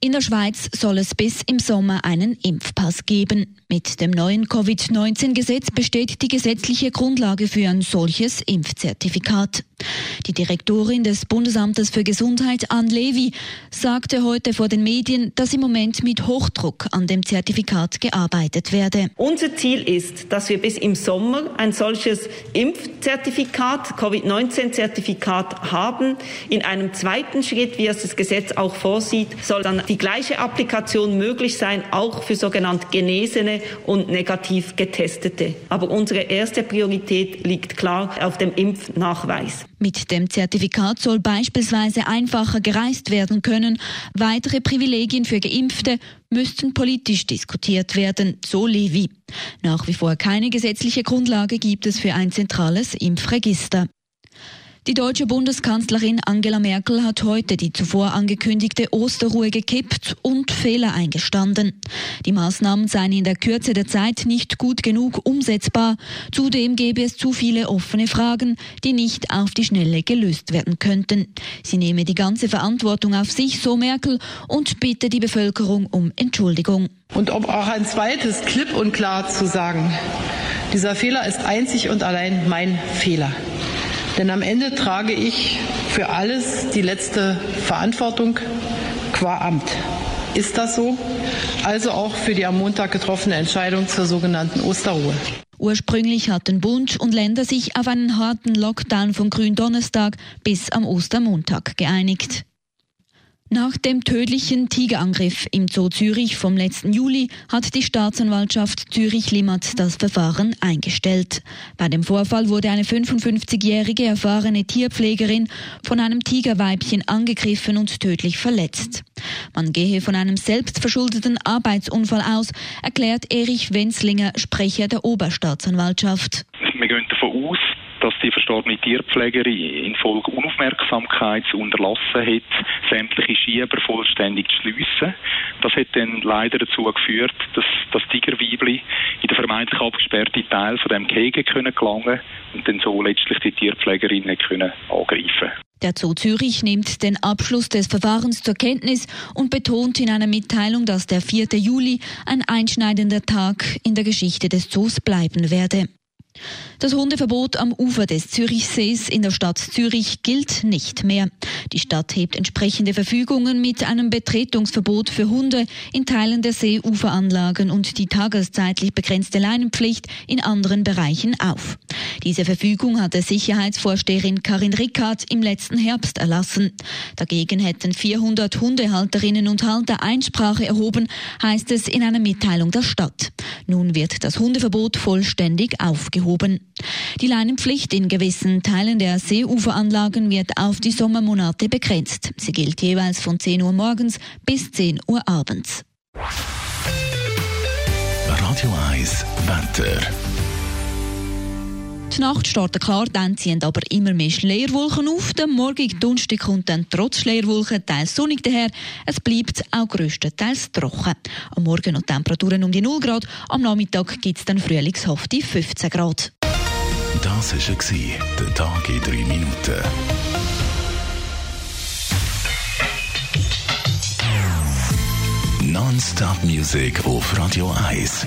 In der Schweiz soll es bis im Sommer einen Impfpass geben. Mit dem neuen Covid-19-Gesetz besteht die gesetzliche Grundlage für ein solches Impfzertifikat. Die Direktorin des Bundesamtes für Gesundheit, Ann Levy, sagte heute vor den Medien, dass im Moment mit Hochdruck an dem Zertifikat gearbeitet werde. Unser Ziel ist, dass wir bis im Sommer ein solches Impfzertifikat, Covid-19-Zertifikat haben. In einem zweiten Schritt, wie es das Gesetz auch vorsieht, soll dann die gleiche Applikation möglich sein, auch für sogenannte Genesene und negativ Getestete. Aber unsere erste Priorität liegt klar auf dem Impfnachweis. Mit dem Zertifikat soll beispielsweise einfacher gereist werden können. Weitere Privilegien für Geimpfte müssten politisch diskutiert werden, so Levi. Nach wie vor keine gesetzliche Grundlage gibt es für ein zentrales Impfregister. Die deutsche Bundeskanzlerin Angela Merkel hat heute die zuvor angekündigte Osterruhe gekippt und Fehler eingestanden. Die Maßnahmen seien in der Kürze der Zeit nicht gut genug umsetzbar. Zudem gäbe es zu viele offene Fragen, die nicht auf die Schnelle gelöst werden könnten. Sie nehme die ganze Verantwortung auf sich, so Merkel, und bitte die Bevölkerung um Entschuldigung. Und um auch ein zweites klipp und klar zu sagen, dieser Fehler ist einzig und allein mein Fehler. Denn am Ende trage ich für alles die letzte Verantwortung qua Amt. Ist das so? Also auch für die am Montag getroffene Entscheidung zur sogenannten Osterruhe. Ursprünglich hatten Bund und Länder sich auf einen harten Lockdown vom Gründonnerstag bis am Ostermontag geeinigt. Nach dem tödlichen Tigerangriff im Zoo Zürich vom letzten Juli hat die Staatsanwaltschaft Zürich-Limmat das Verfahren eingestellt. Bei dem Vorfall wurde eine 55-jährige erfahrene Tierpflegerin von einem Tigerweibchen angegriffen und tödlich verletzt. Man gehe von einem selbstverschuldeten Arbeitsunfall aus, erklärt Erich Wenzlinger, Sprecher der Oberstaatsanwaltschaft. Wir gehen davon aus, dass die verstorbene Tierpflegerin infolge Unaufmerksamkeit unterlassen hat, sämtliche Schieber vollständig zu schliessen. Das hat dann leider dazu geführt, dass das Tigerweibli in den vermeintlich abgesperrten Teil von dem Gehege können gelangen und dann so letztlich die Tierpflegerin können angreifen. Der Zoo Zürich nimmt den Abschluss des Verfahrens zur Kenntnis und betont in einer Mitteilung, dass der 4. Juli ein einschneidender Tag in der Geschichte des Zoos bleiben werde. Das Hundeverbot am Ufer des Zürichsees in der Stadt Zürich gilt nicht mehr. Die Stadt hebt entsprechende Verfügungen mit einem Betretungsverbot für Hunde in Teilen der Seeuferanlagen und die tageszeitlich begrenzte Leinenpflicht in anderen Bereichen auf. Diese Verfügung hatte Sicherheitsvorsteherin Karin Rickard im letzten Herbst erlassen. Dagegen hätten 400 Hundehalterinnen und Halter Einsprache erhoben, heißt es in einer Mitteilung der Stadt. Nun wird das Hundeverbot vollständig aufgehoben. Die Leinenpflicht in gewissen Teilen der Seeuferanlagen wird auf die Sommermonate begrenzt. Sie gilt jeweils von 10 Uhr morgens bis 10 Uhr abends. Radio 1, Wetter. Die Nacht startet klar, dann ziehen aber immer mehr Schleierwolken auf. Der morgige Donnerstag kommt dann trotz Schleierwolken teils sonnig daher. Es bleibt auch grösstenteils trocken. Am Morgen noch Temperaturen um die 0 Grad, am Nachmittag gibt es dann frühlingshafte 15 Grad. Das war der Tag in 3 Minuten. Non-Stop Music auf Radio 1.